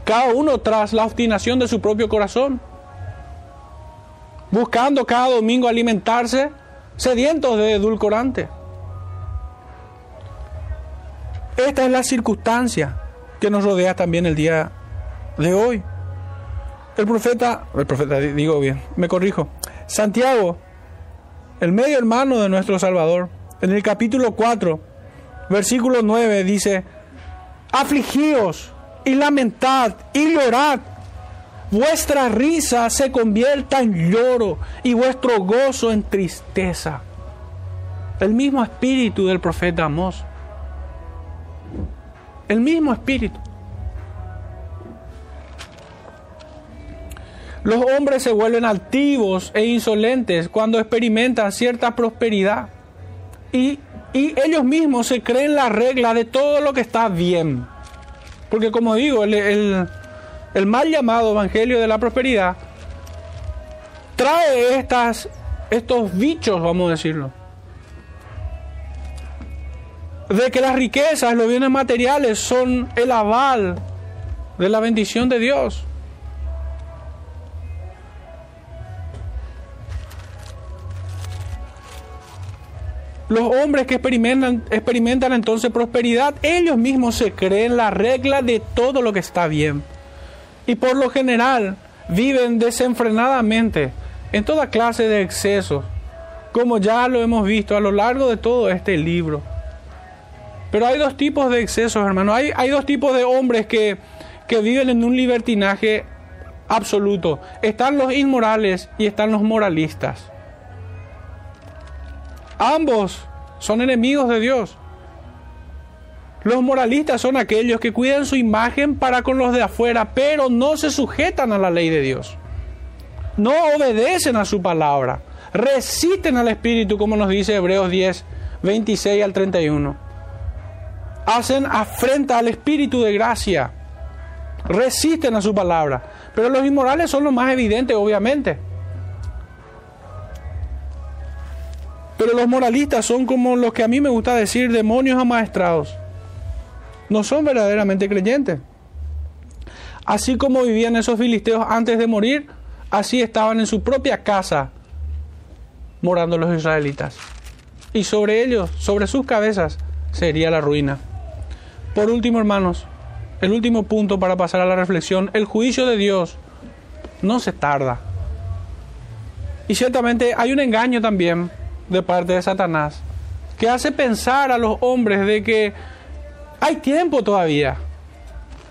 A: Cada uno tras la obstinación de su propio corazón buscando cada domingo alimentarse, sedientos de edulcorante. Esta es la circunstancia que nos rodea también el día de hoy. El profeta, el profeta digo bien, me corrijo, Santiago, el medio hermano de nuestro Salvador, en el capítulo 4, versículo 9 dice, afligíos y lamentad y llorad vuestra risa se convierta en lloro y vuestro gozo en tristeza. El mismo espíritu del profeta Amós. El mismo espíritu. Los hombres se vuelven altivos e insolentes cuando experimentan cierta prosperidad y, ellos mismos se creen la regla de todo lo que está bien. Porque como digo, el mal llamado Evangelio de la Prosperidad, trae estas, estos bichos, vamos a decirlo, de que las riquezas, los bienes materiales son el aval de la bendición de Dios. Los hombres que experimentan, experimentan entonces prosperidad, ellos mismos se creen la regla de todo lo que está bien y por lo general viven desenfrenadamente en toda clase de excesos, como ya lo hemos visto a lo largo de todo este libro. Pero hay dos tipos de excesos, hermano. Hay, hay dos tipos de hombres que, que viven en un libertinaje absoluto. Están los inmorales y están los moralistas. Ambos son enemigos de Dios. Los moralistas son aquellos que cuidan su imagen para con los de afuera, pero no se sujetan a la ley de Dios. No obedecen a su palabra. Resisten al Espíritu, como nos dice Hebreos 10, 26 al 31. Hacen afrenta al Espíritu de gracia. Resisten a su palabra. Pero los inmorales son los más evidentes, obviamente. Pero los moralistas son como los que a mí me gusta decir demonios amaestrados. No son verdaderamente creyentes. Así como vivían esos filisteos antes de morir, así estaban en su propia casa morando los israelitas. Y sobre ellos, sobre sus cabezas, sería la ruina. Por último, hermanos, el último punto para pasar a la reflexión, el juicio de Dios no se tarda. Y ciertamente hay un engaño también de parte de Satanás, que hace pensar a los hombres de que hay tiempo todavía.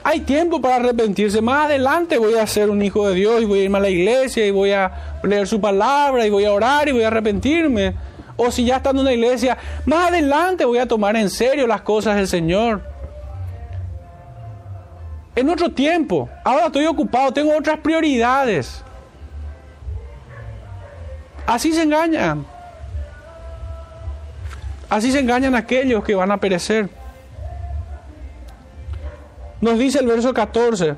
A: Hay tiempo para arrepentirse. Más adelante voy a ser un hijo de Dios y voy a irme a la iglesia y voy a leer su palabra y voy a orar y voy a arrepentirme. O si ya estando en una iglesia, más adelante voy a tomar en serio las cosas del Señor. En otro tiempo, ahora estoy ocupado, tengo otras prioridades. Así se engañan. Así se engañan aquellos que van a perecer. Nos dice el verso 14,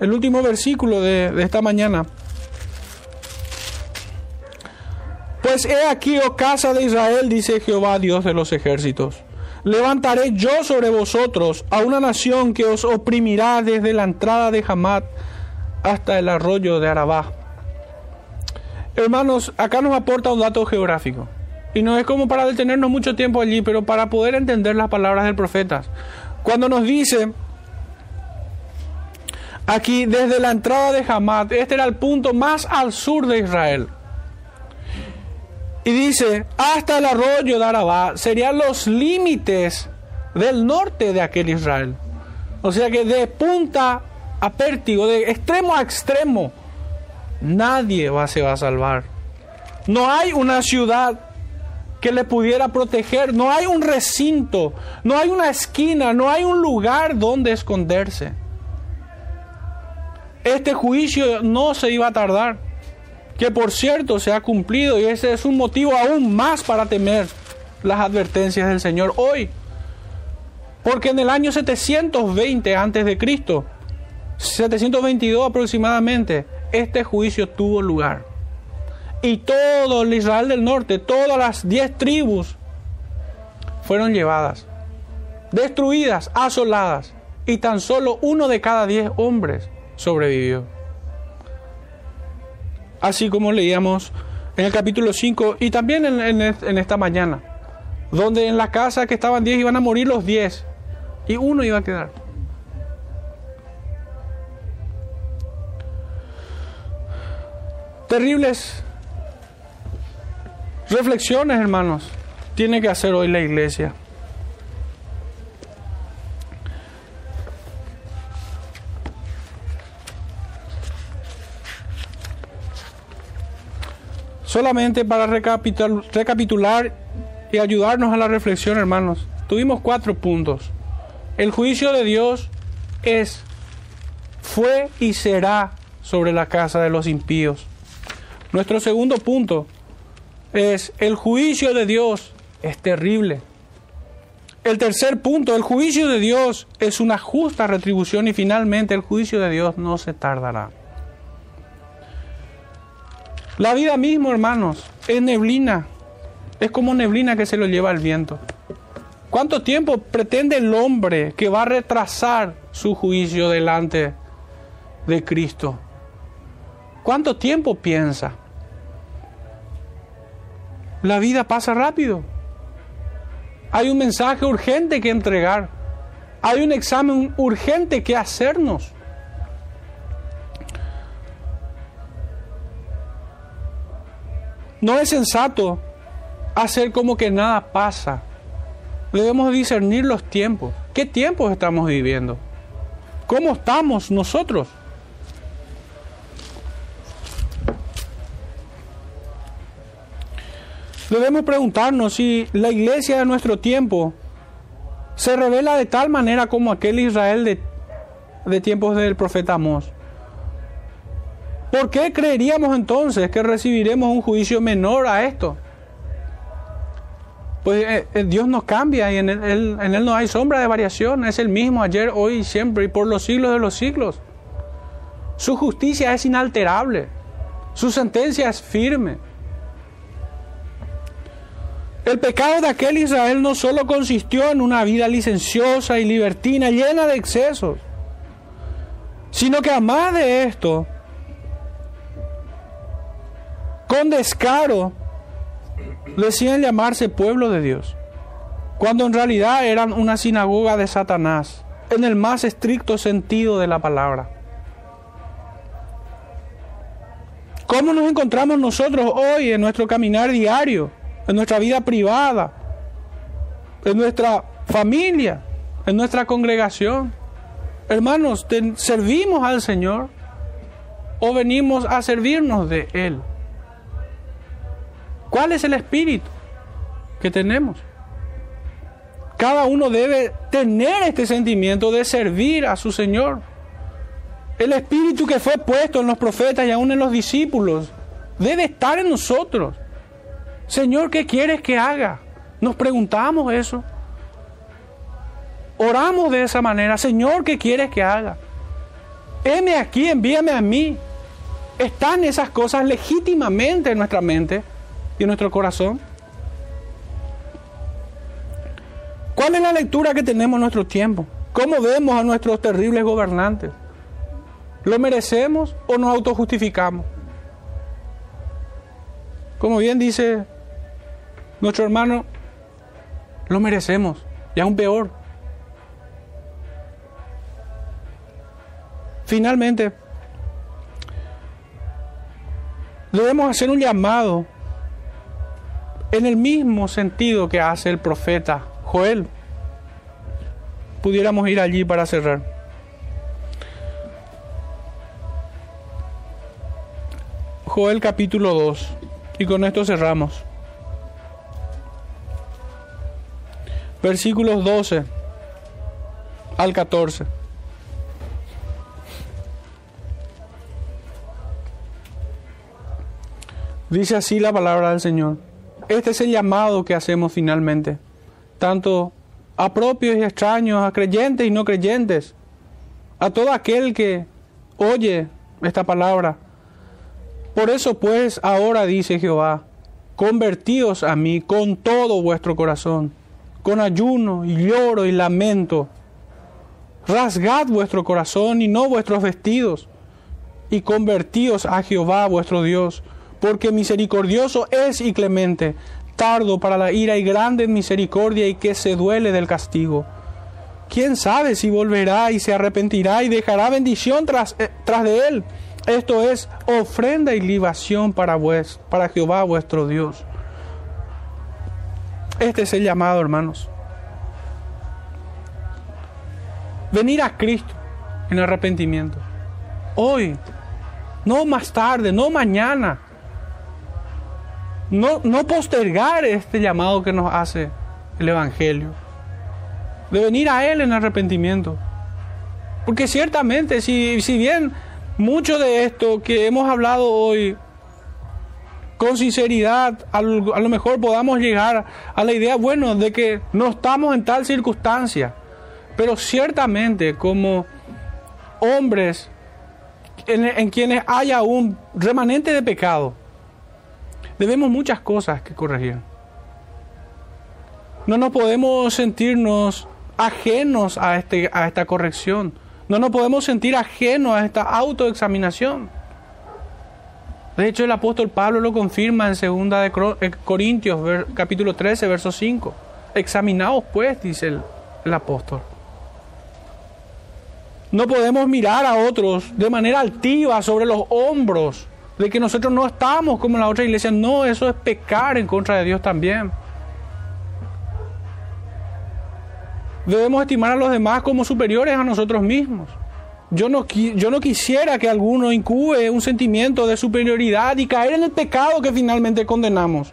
A: el último versículo de, de esta mañana. Pues he aquí, oh casa de Israel, dice Jehová, Dios de los ejércitos. Levantaré yo sobre vosotros a una nación que os oprimirá desde la entrada de Hamat hasta el arroyo de Arabá. Hermanos, acá nos aporta un dato geográfico. Y no es como para detenernos mucho tiempo allí, pero para poder entender las palabras del profeta. Cuando nos dice aquí desde la entrada de Hamat, este era el punto más al sur de Israel. Y dice, hasta el arroyo de Arabá serían los límites del norte de aquel Israel. O sea que de punta a pértigo, de extremo a extremo, nadie va, se va a salvar. No hay una ciudad que le pudiera proteger. No hay un recinto, no hay una esquina, no hay un lugar donde esconderse. Este juicio no se iba a tardar, que por cierto se ha cumplido y ese es un motivo aún más para temer las advertencias del Señor hoy. Porque en el año 720 antes de Cristo, 722 aproximadamente, este juicio tuvo lugar y todo el Israel del norte, todas las diez tribus fueron llevadas, destruidas, asoladas, y tan solo uno de cada diez hombres sobrevivió. Así como leíamos en el capítulo 5 y también en, esta mañana, donde en la casa que estaban diez iban a morir los diez y uno iba a quedar. Terribles Reflexiones, hermanos, tiene que hacer hoy la iglesia. Solamente para recapitular, y ayudarnos a la reflexión, hermanos, tuvimos cuatro puntos. El juicio de Dios es, fue y será sobre la casa de los impíos. Nuestro segundo punto, es el juicio de Dios es terrible. El tercer punto, el juicio de Dios es una justa retribución y finalmente el juicio de Dios no se tardará. La vida misma, hermanos, es neblina. Es como neblina que se lo lleva el viento. ¿Cuánto tiempo pretende el hombre que va a retrasar su juicio delante de Cristo? ¿Cuánto tiempo piensa? La vida pasa rápido. Hay un mensaje urgente que entregar. Hay un examen urgente que hacernos. No es sensato hacer como que nada pasa. Debemos discernir los tiempos. ¿Qué tiempos estamos viviendo? ¿Cómo estamos nosotros? Debemos preguntarnos si la iglesia de nuestro tiempo se revela de tal manera como aquel Israel de, tiempos del profeta Amós. ¿Por qué creeríamos entonces que recibiremos un juicio menor a esto? Pues eh, eh, Dios no cambia y en él, en él no hay sombra de variación, es el mismo ayer, hoy y siempre y por los siglos de los siglos. Su justicia es inalterable, su sentencia es firme. El pecado de aquel Israel no solo consistió en una vida licenciosa y libertina, llena de excesos, sino que además de esto, con descaro, decían llamarse pueblo de Dios, cuando en realidad eran una sinagoga de Satanás, en el más estricto sentido de la palabra. ¿Cómo nos encontramos nosotros hoy en nuestro caminar diario, en nuestra vida privada, en nuestra familia, en nuestra congregación? Hermanos, ¿servimos al Señor o venimos a servirnos de Él? ¿Cuál es el espíritu que tenemos? Cada uno debe tener este sentimiento de servir a su Señor. El espíritu que fue puesto en los profetas y aún en los discípulos debe estar en nosotros. Señor, ¿qué quieres que haga? Nos preguntamos eso. Oramos de esa manera. Señor, ¿qué quieres que haga? Heme aquí, envíame a mí. Están esas cosas legítimamente en nuestra mente y nuestro corazón? ¿Cuál es la lectura que tenemos en nuestro tiempo? ¿Cómo vemos a nuestros terribles gobernantes? ¿Lo merecemos o nos autojustificamos? Como bien dice nuestro hermano, lo merecemos y aún peor. Finalmente, debemos hacer un llamado en el mismo sentido que hace el profeta Joel. Pudiéramos ir allí para cerrar. Joel capítulo 2. Y con esto cerramos. Versículos 12 al 14. Dice así la palabra del Señor. Este es el llamado que hacemos finalmente, tanto a propios y extraños, a creyentes y no creyentes, a todo aquel que oye esta palabra. Por eso pues ahora dice Jehová, convertíos a mí con todo vuestro corazón, con ayuno y lloro y lamento. Rasgad vuestro corazón y no vuestros vestidos, y convertíos a Jehová vuestro Dios porque misericordioso es y clemente, tardo para la ira y grande en misericordia y que se duele del castigo. ¿Quién sabe si volverá y se arrepentirá y dejará bendición tras, eh, tras de él? Esto es ofrenda y libación para, para Jehová vuestro Dios. Este es el llamado, hermanos. Venir a Cristo en arrepentimiento. Hoy, no más tarde, no mañana no, no postergar este llamado que nos hace el Evangelio, de venir a Él en arrepentimiento. Porque ciertamente, si, si bien mucho de esto que hemos hablado hoy, con sinceridad, a lo, mejor podamos llegar a la idea, bueno, de que no estamos en tal circunstancia, pero ciertamente como hombres en, en quienes haya un remanente de pecado, debemos muchas cosas que corregir. No nos podemos sentirnos ajenos a, este, a esta corrección. No nos podemos sentir ajenos a esta autoexaminación. De hecho, el apóstol Pablo lo confirma en 2 de eh, Corintios, capítulo 13, verso 5. Examinaos pues, dice el, el apóstol. No podemos mirar a otros de manera altiva sobre los hombros de que nosotros no estamos como la otra iglesia. No, eso es pecar en contra de Dios también. Debemos estimar a los demás como superiores a nosotros mismos. Yo no, yo no quisiera que alguno incube un sentimiento de superioridad y caer en el pecado que finalmente condenamos,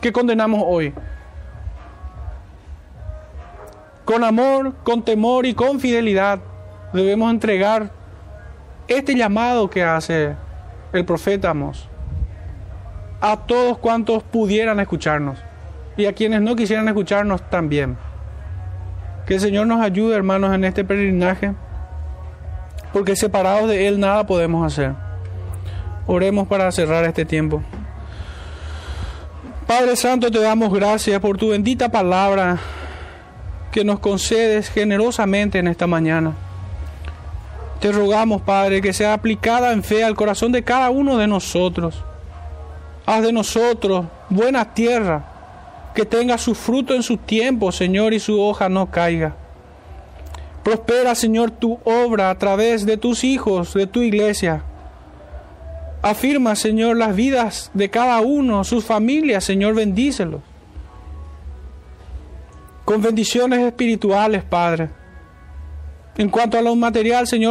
A: que condenamos hoy. con amor, con temor y con fidelidad debemos entregar este llamado que hace el profeta Amos a todos cuantos pudieran escucharnos y a quienes no quisieran escucharnos también. Que el Señor nos ayude, hermanos, en este peregrinaje, porque separados de Él nada podemos hacer. Oremos para cerrar este tiempo. Padre Santo, te damos gracias por tu bendita palabra que nos concedes generosamente en esta mañana. Te rogamos, Padre, que sea aplicada en fe al corazón de cada uno de nosotros. Haz de nosotros buena tierra, que tenga su fruto en su tiempo, Señor, y su hoja no caiga. Prospera, Señor, tu obra a través de tus hijos, de tu iglesia. Afirma, Señor, las vidas de cada uno, sus familias, Señor, bendícelos. Con bendiciones espirituales, Padre. En cuanto a lo material, Señor,